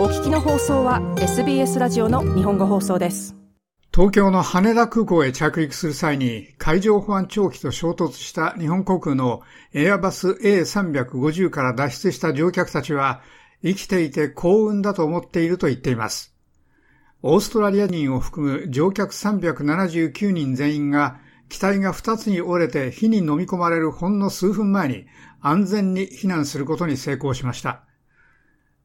お聞きの放送は SBS ラジオの日本語放送です。東京の羽田空港へ着陸する際に海上保安庁機と衝突した日本航空のエアバス A350 から脱出した乗客たちは生きていて幸運だと思っていると言っています。オーストラリア人を含む乗客379人全員が機体が2つに折れて火に飲み込まれるほんの数分前に安全に避難することに成功しました。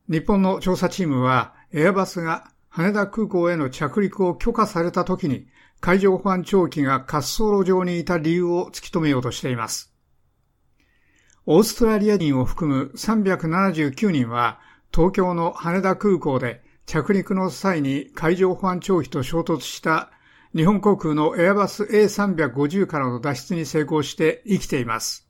日本の調査チームは、エアバスが羽田空港への着陸を許可された時に、海上保安庁機が滑走路上にいた理由を突き止めようとしています。オーストラリア人を含む379人は、東京の羽田空港で着陸の際に海上保安庁機と衝突した日本航空のエアバス A350 からの脱出に成功して生きています。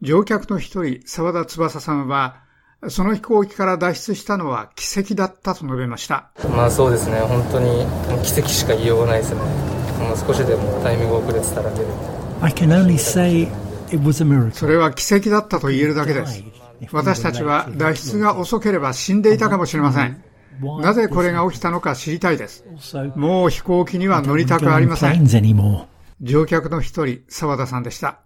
乗客の一人、沢田翼さんは、その飛行機から脱出したのは奇跡だったと述べました。まあそうですね、本当に奇跡しか言いようがないですね。もう少しでもタイミング遅れてたら出る。I can only say it was a miracle. それは奇跡だったと言えるだけです。私たちは脱出が遅ければ死んでいたかもしれません。なぜこれが起きたのか知りたいです。もう飛行機には乗りたくありません。乗客の一人、沢田さんでした。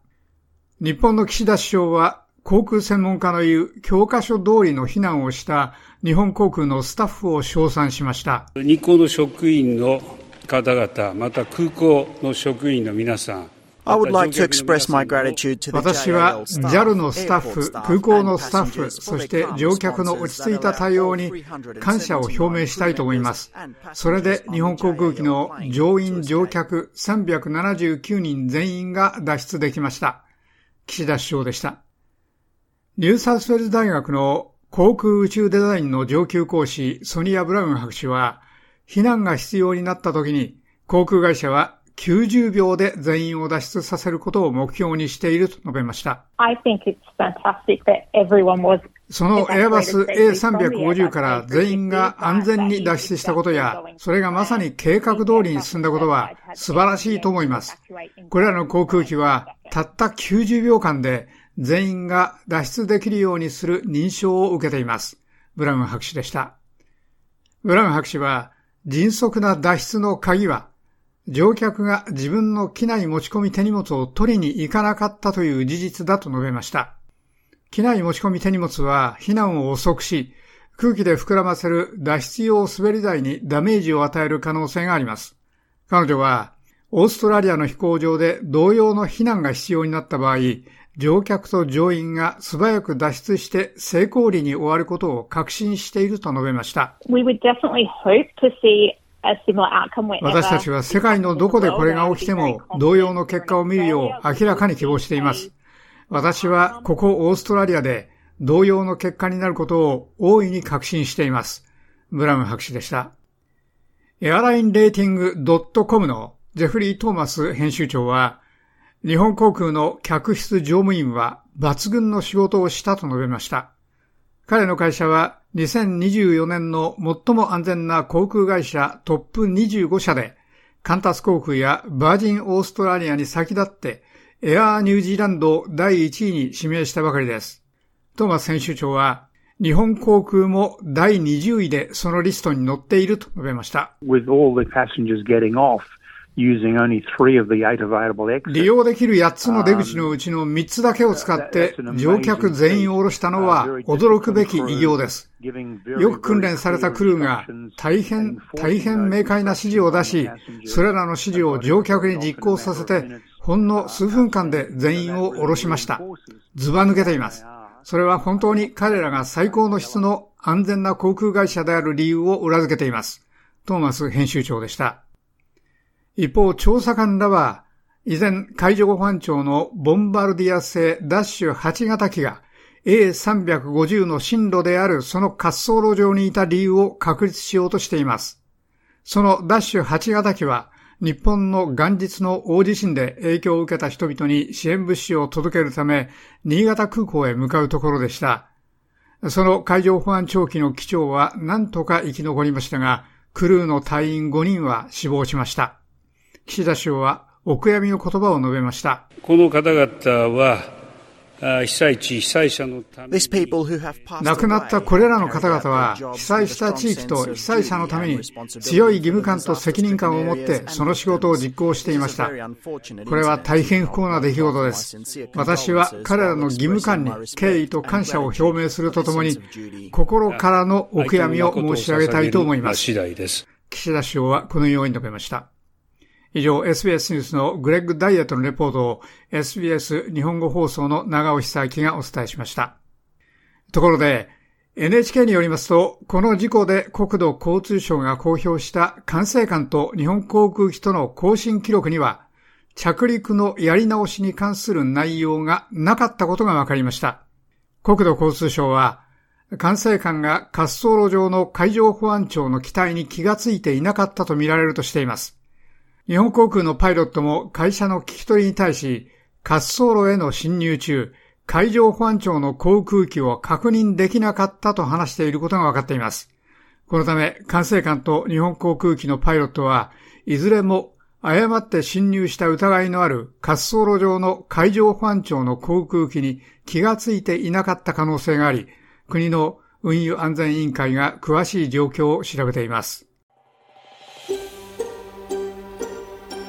日本の岸田首相は航空専門家の言う教科書通りの避難をした日本航空のスタッフを称賛しました。日航の職員の方々、また空港の職員の皆さん、私は JAL のスタッフ、空港のスタッフ、そして乗客の落ち着いた対応に感謝を表明したいと思います。それで日本航空機の乗員乗客379人全員が脱出できました。岸田首相でした。ニューサウスウェルズ大学の航空宇宙デザインの上級講師ソニア・ブラウン博士は、避難が必要になった時に航空会社は90秒で全員を脱出させることを目標にしていると述べました。そのエアバス A350 から全員が安全に脱出したことや、それがまさに計画通りに進んだことは素晴らしいと思います。これらの航空機はたった90秒間で全員が脱出できるようにする認証を受けています。ブラウン博士でした。ブラウン博士は、迅速な脱出の鍵は、乗客が自分の機内持ち込み手荷物を取りに行かなかったという事実だと述べました。機内持ち込み手荷物は避難を遅くし、空気で膨らませる脱出用滑り台にダメージを与える可能性があります。彼女は、オーストラリアの飛行場で同様の避難が必要になった場合、乗客と乗員が素早く脱出して成功裏に終わることを確信していると述べました。私たちは世界のどこでこれが起きても同様の結果を見るよう明らかに希望しています。私はここオーストラリアで同様の結果になることを大いに確信しています。ブラウン博士でした。エアラインレーティング .com のジェフリー・トーマス編集長は、日本航空の客室乗務員は抜群の仕事をしたと述べました。彼の会社は2024年の最も安全な航空会社トップ25社で、カンタス航空やバージンオーストラリアに先立ってエアーニュージーランドを第1位に指名したばかりです。トーマス編集長は、日本航空も第20位でそのリストに載っていると述べました。利用できる8つの出口のうちの3つだけを使って乗客全員を降ろしたのは驚くべき偉業です。よく訓練されたクルーが大変、大変明快な指示を出し、それらの指示を乗客に実行させて、ほんの数分間で全員を降ろしました。ずば抜けています。それは本当に彼らが最高の質の安全な航空会社である理由を裏付けています。トーマス編集長でした。一方、調査官らは、以前、海上保安庁のボンバルディア製ダッシュ8型機が A350 の進路であるその滑走路上にいた理由を確立しようとしています。そのダッシュ8型機は、日本の元日の大地震で影響を受けた人々に支援物資を届けるため、新潟空港へ向かうところでした。その海上保安庁機の機長は何とか生き残りましたが、クルーの隊員5人は死亡しました。岸田首相はお悔やみの言葉を述べました。この方々は、被災地、被災者のために亡くなったこれらの方々は、被災した地域と被災者のために強い義務感と責任感を持ってその仕事を実行していました。これは大変不幸な出来事です。私は彼らの義務感に敬意と感謝を表明するとともに、心からのお悔やみを申し上げたいと思います。岸田首相はこのように述べました。以上、SBS ニュースのグレッグ・ダイエットのレポートを SBS 日本語放送の長尾久明がお伝えしました。ところで、NHK によりますと、この事故で国土交通省が公表した管制官と日本航空機との更新記録には、着陸のやり直しに関する内容がなかったことが分かりました。国土交通省は、管制官が滑走路上の海上保安庁の機体に気がついていなかったとみられるとしています。日本航空のパイロットも会社の聞き取りに対し、滑走路への侵入中、海上保安庁の航空機を確認できなかったと話していることが分かっています。このため、管制官と日本航空機のパイロットは、いずれも誤って侵入した疑いのある滑走路上の海上保安庁の航空機に気がついていなかった可能性があり、国の運輸安全委員会が詳しい状況を調べています。